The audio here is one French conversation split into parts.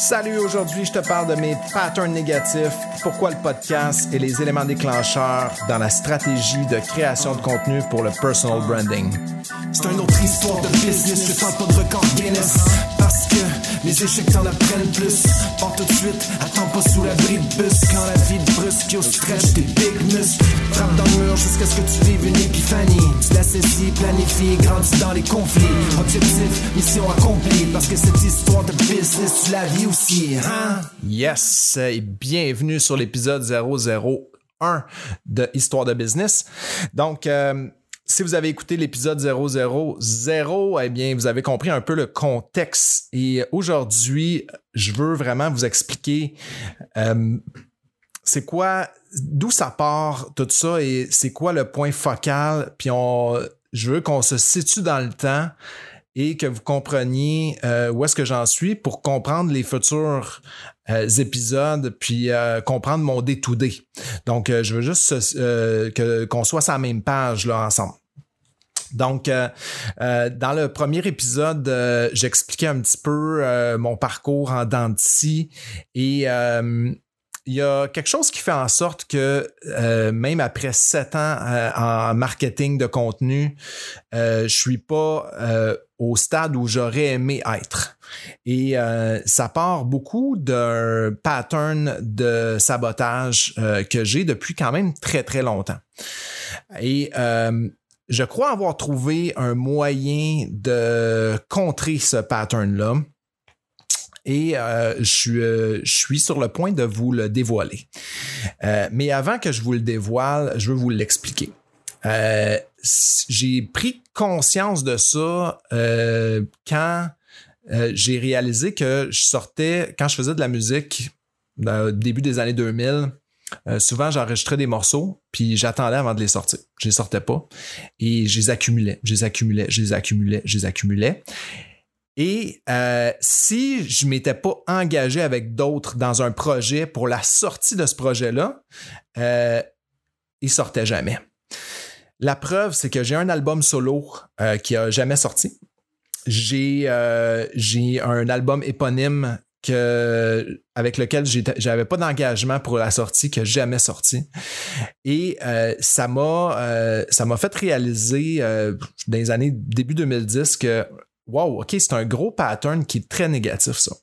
Salut, aujourd'hui je te parle de mes patterns négatifs, pourquoi le podcast et les éléments déclencheurs dans la stratégie de création de contenu pour le personal branding. C'est une autre histoire de business, je parle pas de record Guinness. Parce que les échecs t'en apprennent plus. Pars tout de suite, attends pas sous l'abri de bus. Quand la vie te brusque, yo stretch tes big muscles Frappe dans le mur jusqu'à ce que tu vives une épiphanie. Tu l'assaissis, planifie, grandis dans les conflits. Objectif, mission accomplie. Parce que cette histoire de business, tu la vis aussi, hein? Yes, et bienvenue sur l'épisode 001 de Histoire de business. Donc, euh, si vous avez écouté l'épisode 000, eh bien, vous avez compris un peu le contexte. Et aujourd'hui, je veux vraiment vous expliquer euh, c'est quoi, d'où ça part tout ça et c'est quoi le point focal. Puis je veux qu'on se situe dans le temps et que vous compreniez euh, où est-ce que j'en suis pour comprendre les futurs euh, épisodes, puis comprendre mon day-to-day. Donc, je veux juste qu'on soit sur la même page là, ensemble. Donc, dans le premier épisode, j'expliquais un petit peu mon parcours en dentiste et il y a quelque chose qui fait en sorte que même après sept ans en marketing de contenu, je suis pas au stade où j'aurais aimé être. Et euh, ça part beaucoup d'un pattern de sabotage euh, que j'ai depuis quand même très très longtemps. Et euh, je crois avoir trouvé un moyen de contrer ce pattern-là. Et je, suis, je, suis, sur le point de vous le dévoiler. mais avant que je vous le dévoile, je veux vous l'expliquer. Euh, j'ai pris conscience de ça euh, quand euh, j'ai réalisé que je sortais, quand je faisais de la musique, au début des années 2000, souvent j'enregistrais des morceaux, puis j'attendais avant de les sortir. Je les sortais pas. Et je les accumulais, je les accumulais, je les accumulais, je les accumulais. Et si je m'étais pas engagé avec d'autres dans un projet pour la sortie de ce projet-là, euh, il sortait jamais. La preuve, c'est que j'ai un album solo euh, qui a jamais sorti. J'ai euh, un album éponyme que, avec lequel j'avais pas d'engagement pour la sortie, n'a jamais sorti. Et euh, ça m'a ça m'a fait réaliser dans les années début 2010 que wow, ok, c'est un gros pattern qui est très négatif, ça.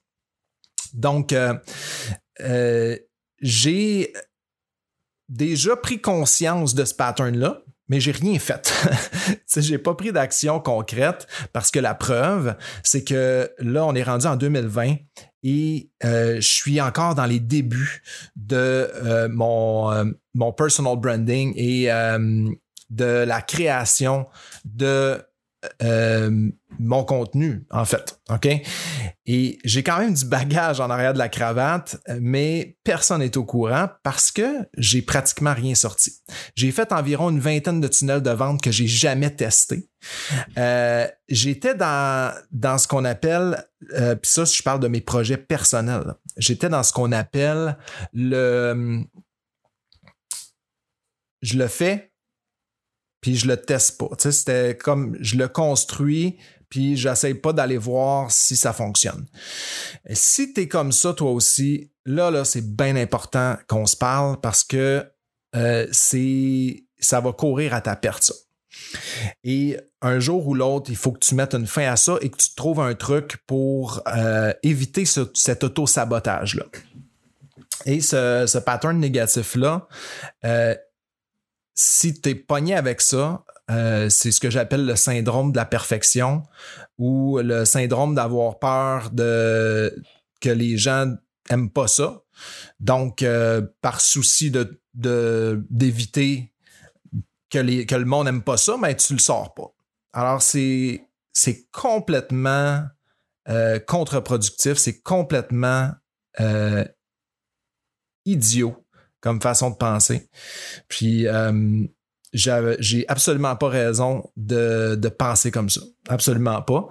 Donc j'ai déjà pris conscience de ce pattern-là mais j'ai rien fait. j'ai pas pris d'action concrète parce que la preuve, c'est que là, on est rendu en 2020 et euh, je suis encore dans les débuts de euh, euh, mon personal branding et de la création de euh, mon contenu, en fait. OK? Et j'ai quand même du bagage en arrière de la cravate, mais personne n'est au courant parce que j'ai pratiquement rien sorti. J'ai fait environ une vingtaine de tunnels de vente que j'ai jamais testé. Euh, j'étais dans, dans ce qu'on appelle, euh, puis ça, je parle de mes projets personnels. J'étais dans ce qu'on appelle le. Je le fais, puis je le teste pas. c'était comme je le construis, puis j'essaie pas d'aller voir si ça fonctionne. Si tu es comme ça toi aussi, là, là, c'est bien important qu'on se parle parce que euh, c'est ça va courir à ta perte, ça. Et un jour ou l'autre, il faut que tu mettes une fin à ça et que tu trouves un truc pour euh, éviter cet auto-sabotage-là. Et ce, ce pattern négatif-là, euh, si tu es pogné avec ça, euh, c'est ce que j'appelle le syndrome de la perfection ou le syndrome d'avoir peur de que les gens aiment pas ça. Donc, euh, par souci de, d'éviter que, les, que le monde n'aime pas ça, mais tu le sors pas. Alors, c'est, c'est complètement euh, contre-productif, c'est complètement idiot comme façon de penser. Puis euh, j'ai absolument pas raison de, de, penser comme ça. Absolument pas.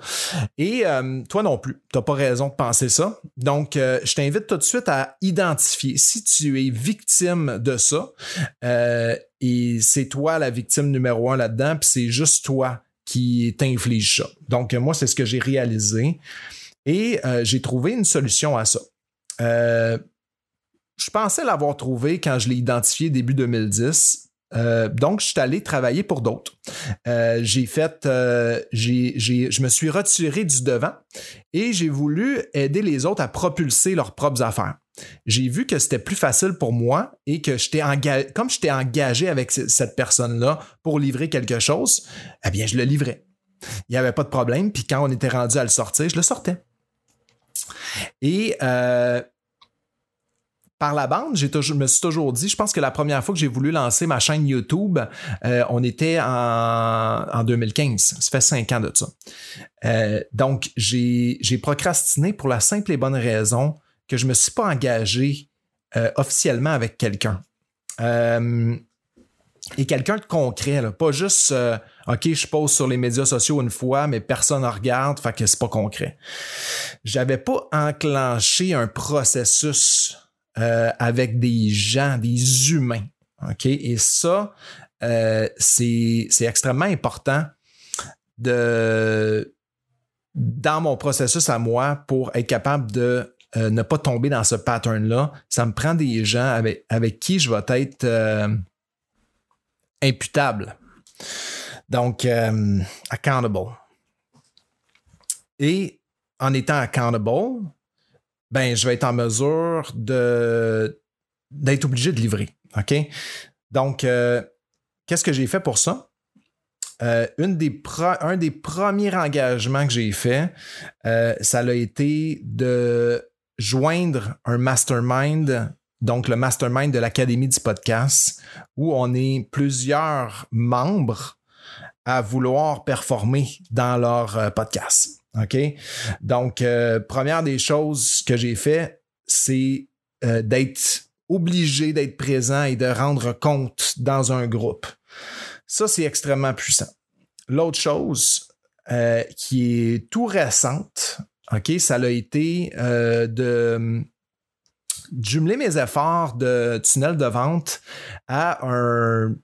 Et euh, toi non plus, tu n'as pas raison de penser ça. Donc, euh, je t'invite tout de suite à identifier si tu es victime de ça et c'est toi la victime numéro un là-dedans, puis c'est juste toi qui t'inflige ça. Donc, moi, c'est ce que j'ai réalisé et j'ai trouvé une solution à ça. Euh, je pensais l'avoir trouvé quand je l'ai identifié début 2010. Euh, donc, je suis allé travailler pour d'autres. Euh, j'ai fait, je me suis retiré du devant et j'ai voulu aider les autres à propulser leurs propres affaires. J'ai vu que c'était plus facile pour moi et que j'étais engagé, comme j'étais engagé avec cette personne-là pour livrer quelque chose, eh bien, je le livrais. Il n'y avait pas de problème. Puis quand on était rendu à le sortir, je le sortais. Et euh, par la bande, j'ai je me suis toujours dit, je pense que la première fois que j'ai voulu lancer ma chaîne YouTube, euh, on était en, 2015. Ça fait cinq ans de ça. Euh, donc, j'ai procrastiné pour la simple et bonne raison que je ne me suis pas engagé officiellement avec quelqu'un. et quelqu'un de concret, pas juste OK, je pose sur les médias sociaux une fois, mais personne ne regarde, fait que c'est pas concret. J'avais pas enclenché un processus euh, avec des gens, des humains. OK? Et ça, euh, c'est extrêmement important de dans mon processus à moi pour être capable de euh, ne pas tomber dans ce pattern-là. Ça me prend des gens avec, avec qui je vais être imputable. Donc, accountable. Et en étant accountable, ben, je vais être en mesure d'être obligé de livrer. OK? Donc, euh, qu'est-ce que j'ai fait pour ça? Euh, une des un des premiers engagements que j'ai fait, ça a été de joindre un mastermind, donc le mastermind de l'Académie du podcast, où on est plusieurs membres à vouloir performer dans leur euh, podcast. OK? Donc, euh, première des choses que j'ai fait, c'est euh, d'être obligé d'être présent et de rendre compte dans un groupe. Ça, c'est extrêmement puissant. L'autre chose qui est tout récente, OK, ça a été de jumeler mes efforts de tunnel de vente à un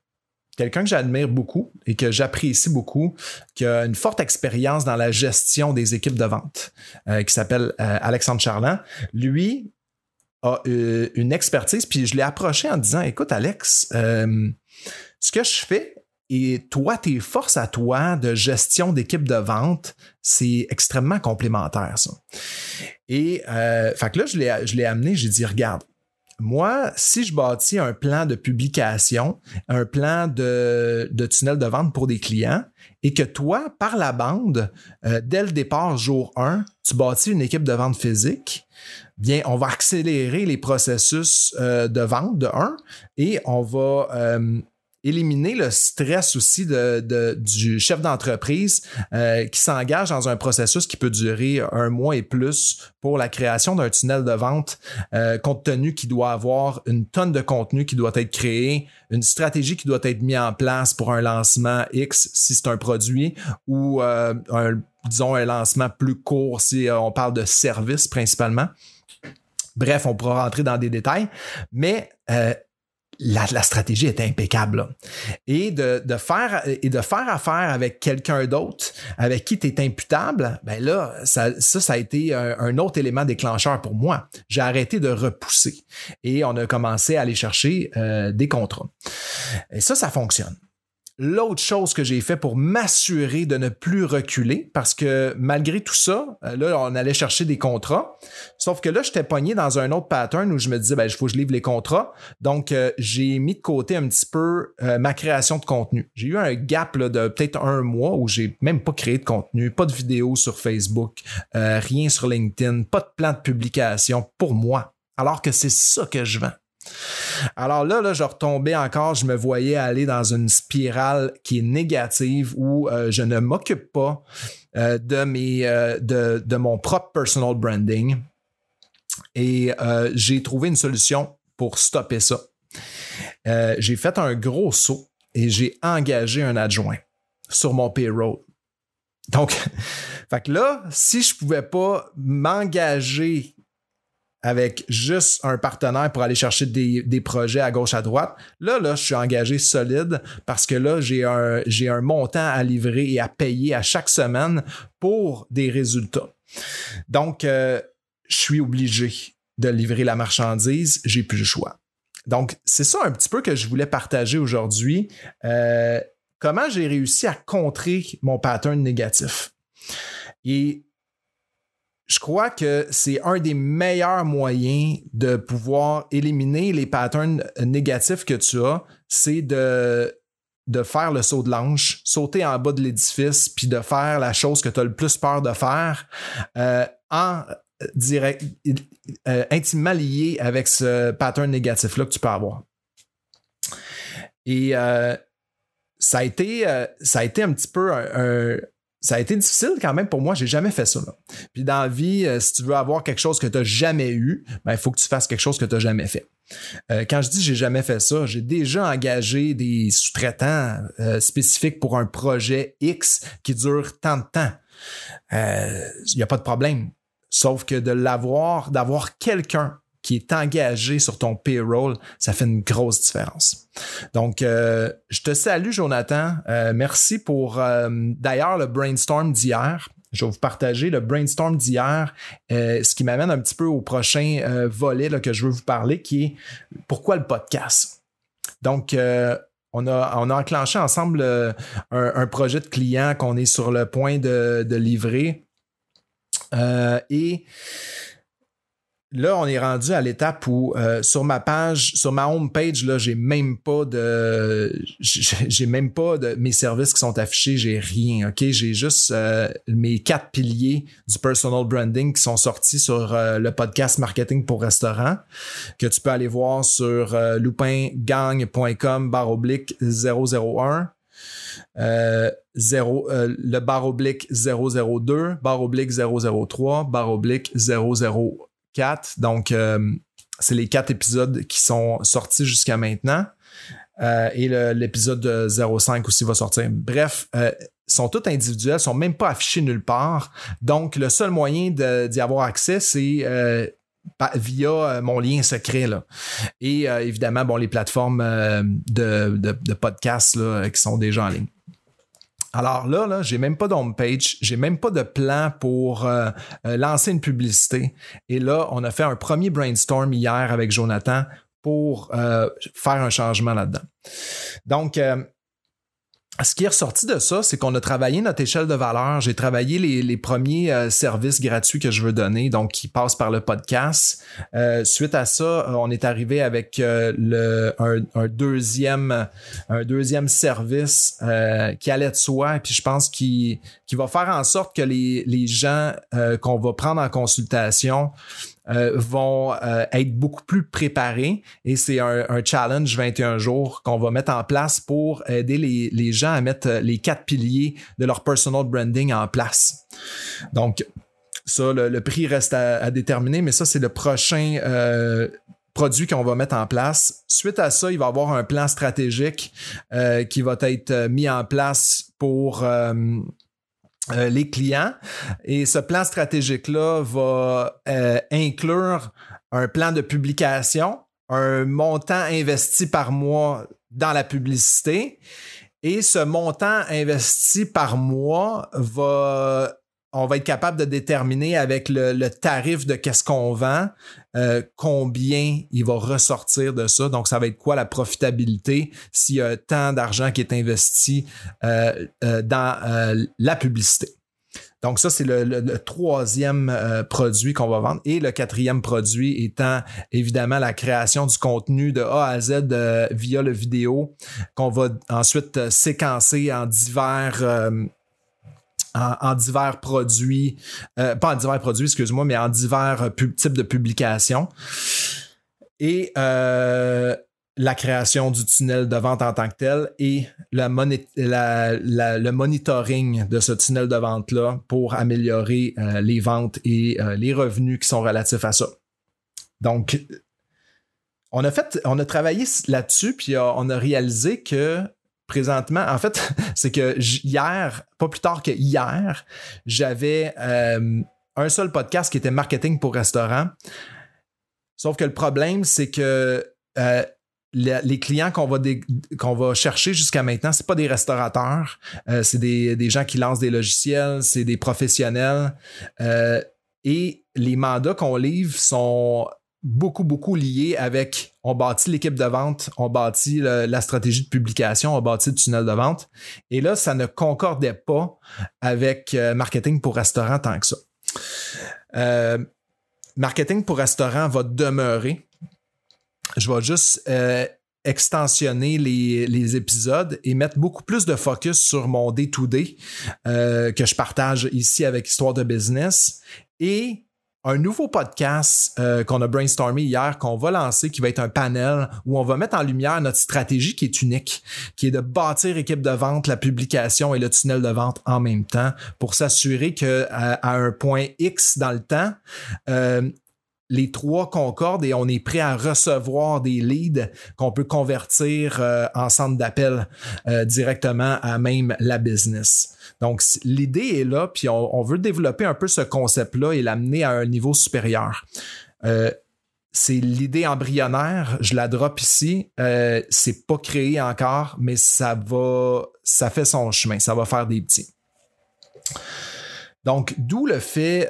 quelqu'un que j'admire beaucoup et que j'apprécie beaucoup, qui a une forte expérience dans la gestion des équipes de vente, euh, qui s'appelle euh, Alexandre Charland. Lui a euh, une expertise, puis je l'ai approché en disant, écoute Alex, ce que je fais et toi, tes forces à toi de gestion d'équipe de vente, c'est extrêmement complémentaire, ça. Et fait que là, je l'ai amené, j'ai dit, regarde, moi, si je bâtis un plan de publication, un plan de, tunnel de vente pour des clients, et que toi, par la bande, euh, dès le départ, jour 1, tu bâtis une équipe de vente physique, bien, on va accélérer les processus euh, de vente de 1 et on va euh, éliminer le stress aussi de, du chef d'entreprise euh, qui s'engage dans un processus qui peut durer un mois et plus pour la création d'un tunnel de vente, euh, compte tenu qu'il doit avoir une tonne de contenu qui doit être créé, une stratégie qui doit être mise en place pour un lancement X si c'est un produit ou euh, un, disons un lancement plus court si on parle de service principalement. Bref, on pourra rentrer dans des détails, mais la, stratégie est impeccable. Et de, faire, et de faire affaire avec quelqu'un d'autre avec qui tu es imputable, ben là, ça, ça, a été un, autre élément déclencheur pour moi. J'ai arrêté de repousser et on a commencé à aller chercher euh, des contrats. Et ça, ça fonctionne. L'autre chose que j'ai fait pour m'assurer de ne plus reculer, parce que malgré tout ça, euh, là, on allait chercher des contrats. Sauf que là, j'étais pogné dans un autre pattern où je me disais, ben, il faut que je livre les contrats. Donc, euh, j'ai mis de côté un petit peu euh, ma création de contenu. J'ai eu un gap de peut-être un mois où j'ai même pas créé de contenu, pas de vidéo sur Facebook, rien sur LinkedIn, pas de plan de publication pour moi. Alors que c'est ça que je vends. Alors là, là, je retombais encore, je me voyais aller dans une spirale qui est négative où euh, je ne m'occupe pas euh, de, mes, euh, de, de, mon propre personal branding. Et j'ai trouvé une solution pour stopper ça. j'ai fait un gros saut et j'ai engagé un adjoint sur mon payroll. Donc, là, si je pouvais pas m'engager avec juste un partenaire pour aller chercher des, projets à gauche à droite. Là, là, je suis engagé solide parce que là, j'ai un, j'ai un montant à livrer et à payer à chaque semaine pour des résultats. Donc, euh, je suis obligé de livrer la marchandise, j'ai plus le choix. Donc, c'est ça un petit peu que je voulais partager aujourd'hui. Euh, comment j'ai réussi à contrer mon pattern négatif. Et je crois que c'est un des meilleurs moyens de pouvoir éliminer les patterns négatifs que tu as, c'est de, de faire le saut de l'ange, sauter en bas de l'édifice, puis de faire la chose que tu as le plus peur de faire euh, en direct, euh, intimement lié avec ce pattern négatif-là que tu peux avoir. Et euh, ça, a été, ça a été un petit peu un, ça a été difficile quand même pour moi. J'ai jamais fait ça. Puis dans la vie, euh, si tu veux avoir quelque chose que tu n'as jamais eu, ben, il faut que tu fasses quelque chose que tu n'as jamais fait. Euh, quand je dis j'ai jamais fait ça, j'ai déjà engagé des sous-traitants euh, spécifiques pour un projet X qui dure tant de temps. Il n'y a pas de problème. Sauf que de l'avoir, d'avoir quelqu'un qui est engagé sur ton payroll, ça fait une grosse différence. Donc, euh, je te salue, Jonathan. Euh, merci pour euh, d'ailleurs le brainstorm d'hier. Je vais vous partager le brainstorm d'hier, ce qui m'amène un petit peu au prochain volet que je veux vous parler, qui est pourquoi le podcast. Donc, on a, on a enclenché ensemble un, projet de client qu'on est sur le point de, de livrer. et là, on est rendu à l'étape où euh, sur ma page, sur ma home page, là, j'ai même pas de, j'ai même pas de mes services qui sont affichés, j'ai rien. Ok, j'ai juste euh, mes quatre piliers du personal branding qui sont sortis sur euh, le podcast marketing pour restaurant que tu peux aller voir sur loupingang.com barre oblique 001. 0, le barre oblique 002, barre oblique 003, barre oblique 00 4. Donc, euh, c'est les quatre épisodes qui sont sortis jusqu'à maintenant. Euh, et l'épisode 05 aussi va sortir. Bref, euh, sont tous individuels, sont même pas affichés nulle part. Donc, le seul moyen d'y avoir accès, c'est via mon lien secret. Là. Et évidemment, bon, les plateformes de, de, de podcasts qui sont déjà en ligne. Alors là, là, j'ai même pas d'home page, j'ai même pas de plan pour euh, euh, lancer une publicité. Et là, on a fait un premier brainstorm hier avec Jonathan pour euh, faire un changement là-dedans. Donc, ce qui est ressorti de ça, c'est qu'on a travaillé notre échelle de valeur. J'ai travaillé les, premiers euh, services gratuits que je veux donner, donc qui passent par le podcast. Euh, suite à ça, on est arrivé avec euh, le, un, deuxième, un deuxième service qui allait de soi. Et puis je pense qu'il va faire en sorte que les, les gens qu'on va prendre en consultation euh, vont euh, être beaucoup plus préparés et c'est un, challenge 21 jours qu'on va mettre en place pour aider les, gens à mettre euh, les quatre piliers de leur personal branding en place. Donc, ça, le, prix reste à, déterminer, mais ça, c'est le prochain produit qu'on va mettre en place. Suite à ça, il va y avoir un plan stratégique qui va être mis en place pour euh, les clients. Et ce plan stratégique-là va euh, inclure un plan de publication, un montant investi par mois dans la publicité. Et ce montant investi par mois va on va être capable de déterminer avec le, tarif de qu'est-ce qu'on vend, euh, combien il va ressortir de ça. Donc, ça va être quoi la profitabilité s'il y a tant d'argent qui est investi euh, euh, dans la publicité. Donc, ça, c'est le, troisième produit qu'on va vendre. Et le quatrième produit étant évidemment la création du contenu de A à Z via le vidéo qu'on va ensuite séquencer en divers en, divers produits, euh, pas en divers produits, excuse-moi, mais en divers euh, types de publications. Et euh, la création du tunnel de vente en tant que tel et le monitoring de ce tunnel de vente-là pour améliorer les ventes et les revenus qui sont relatifs à ça. Donc, on a fait, on a travaillé là-dessus, puis on a réalisé que présentement, en fait, c'est que hier, pas plus tard que hier, j'avais euh, un seul podcast qui était marketing pour restaurant. Sauf que le problème, c'est que euh, les clients qu'on va, chercher jusqu'à maintenant, c'est pas des restaurateurs, euh, c'est des, des, gens qui lancent des logiciels, c'est des professionnels. et les mandats qu'on livre sont beaucoup, beaucoup lié avec on bâtit l'équipe de vente, on bâtit la stratégie de publication, on bâtit le tunnel de vente. Et là, ça ne concordait pas avec euh, marketing pour restaurant tant que ça. Euh, marketing pour restaurant va demeurer. Je vais juste euh, extensionner les, épisodes et mettre beaucoup plus de focus sur mon day-to-day que je partage ici avec Histoire de business et un nouveau podcast euh, qu'on a brainstormé hier, qu'on va lancer, qui va être un panel où on va mettre en lumière notre stratégie qui est unique, qui est de bâtir équipe de vente, la publication et le tunnel de vente en même temps pour s'assurer que à, un point X dans le temps, euh, les trois concordent et on est prêt à recevoir des leads qu'on peut convertir euh, en centre d'appel euh, directement à même la business. Donc, l'idée est là, puis on, veut développer un peu ce concept-là et l'amener à un niveau supérieur. Euh, c'est l'idée embryonnaire, je la drop ici. c'est pas créé encore, mais ça va, ça fait son chemin, ça va faire des petits. Donc, d'où le fait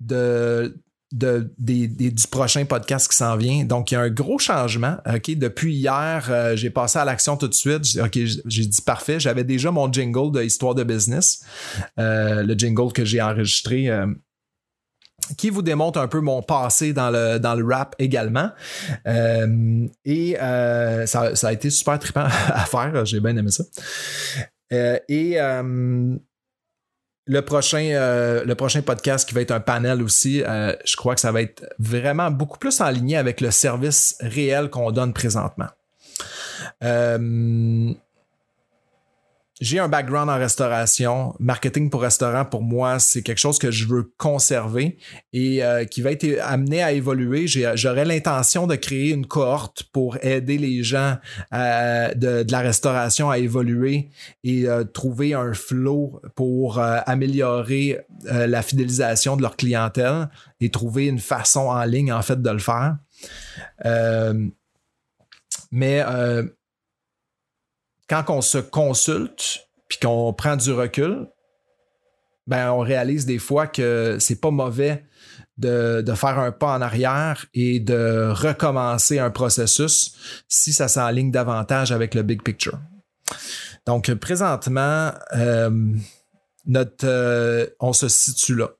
de du prochain podcast qui s'en vient. Donc, il y a un gros changement. Depuis hier, euh, j'ai passé à l'action tout de suite. OK, j'ai dit parfait. J'avais déjà mon jingle de Histoire de business, euh, le jingle que j'ai enregistré. Euh, qui vous démontre un peu mon passé dans le, dans le rap également. et ça, ça, a été super trippant à faire. J'ai bien aimé ça. et le prochain, euh, le prochain podcast qui va être un panel aussi, euh, je crois que ça va être vraiment beaucoup plus en ligne avec le service réel qu'on donne présentement. Euh, j'ai un background en restauration. Marketing pour restaurant, pour moi, c'est quelque chose que je veux conserver et euh, qui va être amené à évoluer. J'aurais l'intention de créer une cohorte pour aider les gens euh, de, la restauration à évoluer et euh, trouver un flow pour améliorer la fidélisation de leur clientèle et trouver une façon en ligne, en fait, de le faire. mais quand on se consulte puis qu'on prend du recul, ben on réalise des fois que c'est pas mauvais de, faire un pas en arrière et de recommencer un processus si ça s'enligne davantage avec le big picture. Donc présentement, euh, notre, euh, on se situe là.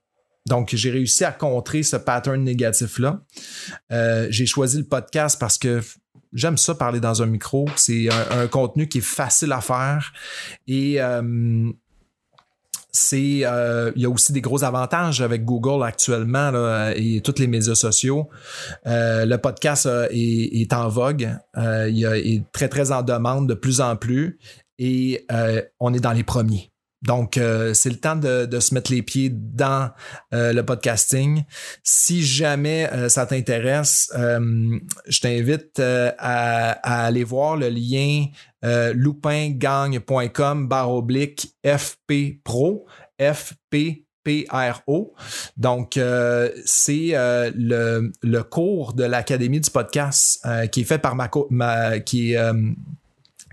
Donc, j'ai réussi à contrer ce pattern négatif-là. Euh, j'ai choisi le podcast parce que j'aime ça parler dans un micro. C'est un, contenu qui est facile à faire et euh, c'est euh, il y a aussi des gros avantages avec Google actuellement et tous les médias sociaux. Euh, le podcast est, en vogue, il est très très en demande de plus en plus et on est dans les premiers. Donc, euh, c'est le temps de, se mettre les pieds dans euh, le podcasting. Si jamais euh, ça t'intéresse, je t'invite à, aller voir le lien loupingagne.com barre oblique FP Pro, FPPRO. Donc, c'est le, le, cours de l'Académie du podcast qui est fait par ma, qui est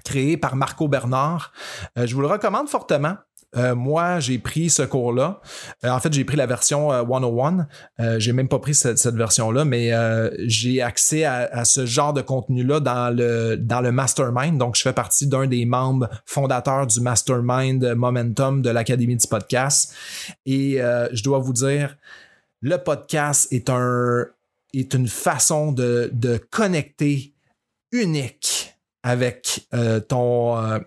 créé par Marco Bernard. je vous le recommande fortement. Euh, moi, j'ai pris ce cours-là. Euh, en fait, j'ai pris la version 101. Euh, j'ai même pas pris cette, version-là, mais j'ai accès à, ce genre de contenu-là dans le, dans le mastermind. Donc, je fais partie d'un des membres fondateurs du mastermind Momentum de l'Académie du podcast. Et je dois vous dire, le podcast est un est une façon de, de connecter unique avec ton,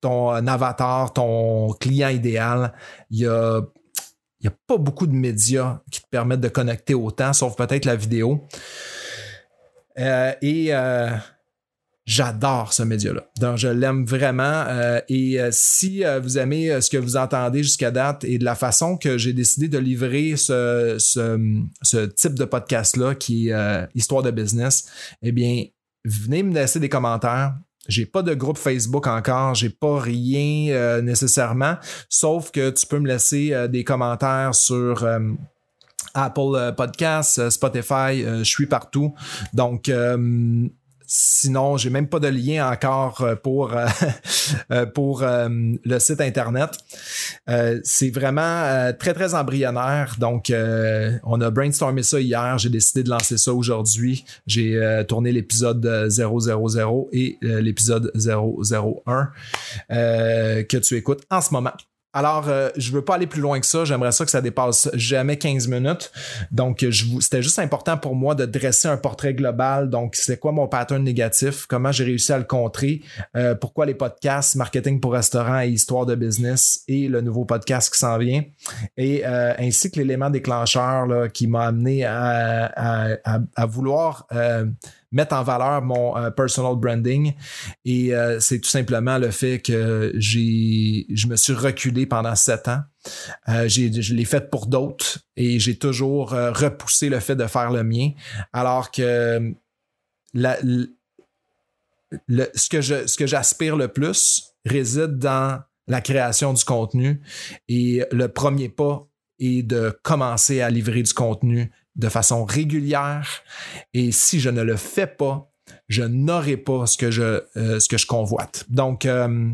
ton avatar, ton client idéal, il y a, a pas beaucoup de médias qui te permettent de connecter autant, sauf peut-être la vidéo. Euh, et euh, j'adore ce média-là. Donc, je l'aime vraiment. Euh, et si vous aimez ce que vous entendez jusqu'à date et de la façon que j'ai décidé de livrer ce, ce type de podcast-là, qui est Histoire de business, eh bien, venez me laisser des commentaires. J'ai pas de groupe Facebook encore, j'ai pas rien euh, nécessairement, sauf que tu peux me laisser euh, des commentaires sur euh, Apple Podcasts, Spotify, je suis partout. Donc Sinon, j'ai même pas de lien encore euh, pour, euh, pour le site internet. c'est vraiment très, très embryonnaire. Donc, on a brainstormé ça hier. J'ai décidé de lancer ça aujourd'hui. J'ai tourné l'épisode 000 et l'épisode 001 que tu écoutes en ce moment. Alors, euh, je veux pas aller plus loin que ça. J'aimerais ça que ça dépasse jamais 15 minutes. Donc, c'était juste important pour moi de dresser un portrait global. Donc, c'est quoi mon pattern négatif? Comment j'ai réussi à le contrer? Euh, pourquoi les podcasts, marketing pour restaurants et histoire de business et le nouveau podcast qui s'en vient? Et euh, ainsi que l'élément déclencheur qui m'a amené à, à vouloir mettre en valeur mon euh, personal branding. Et euh, c'est tout simplement le fait que j'ai, je me suis reculé pendant sept ans. Euh, je l'ai fait pour d'autres et j'ai toujours repoussé le fait de faire le mien. Alors que la, le, ce que je, ce que j'aspire le plus réside dans la création du contenu et le premier pas est de commencer à livrer du contenu de façon régulière. Et si je ne le fais pas, je n'aurai pas ce que je, euh, ce que je convoite. Donc, euh,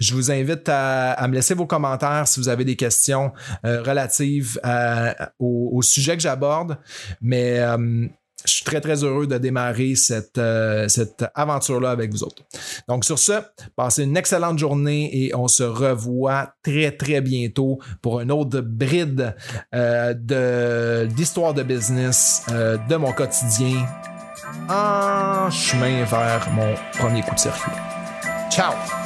je vous invite à, me laisser vos commentaires si vous avez des questions euh, relatives au, au, sujet que j'aborde. Mais je suis très, très heureux de démarrer cette, euh, cette aventure-là avec vous autres. Donc, sur ce, passez une excellente journée et on se revoit très, très bientôt pour un autre bride euh, d'histoire de business euh, de mon quotidien en chemin vers mon premier coup de circuit. Ciao!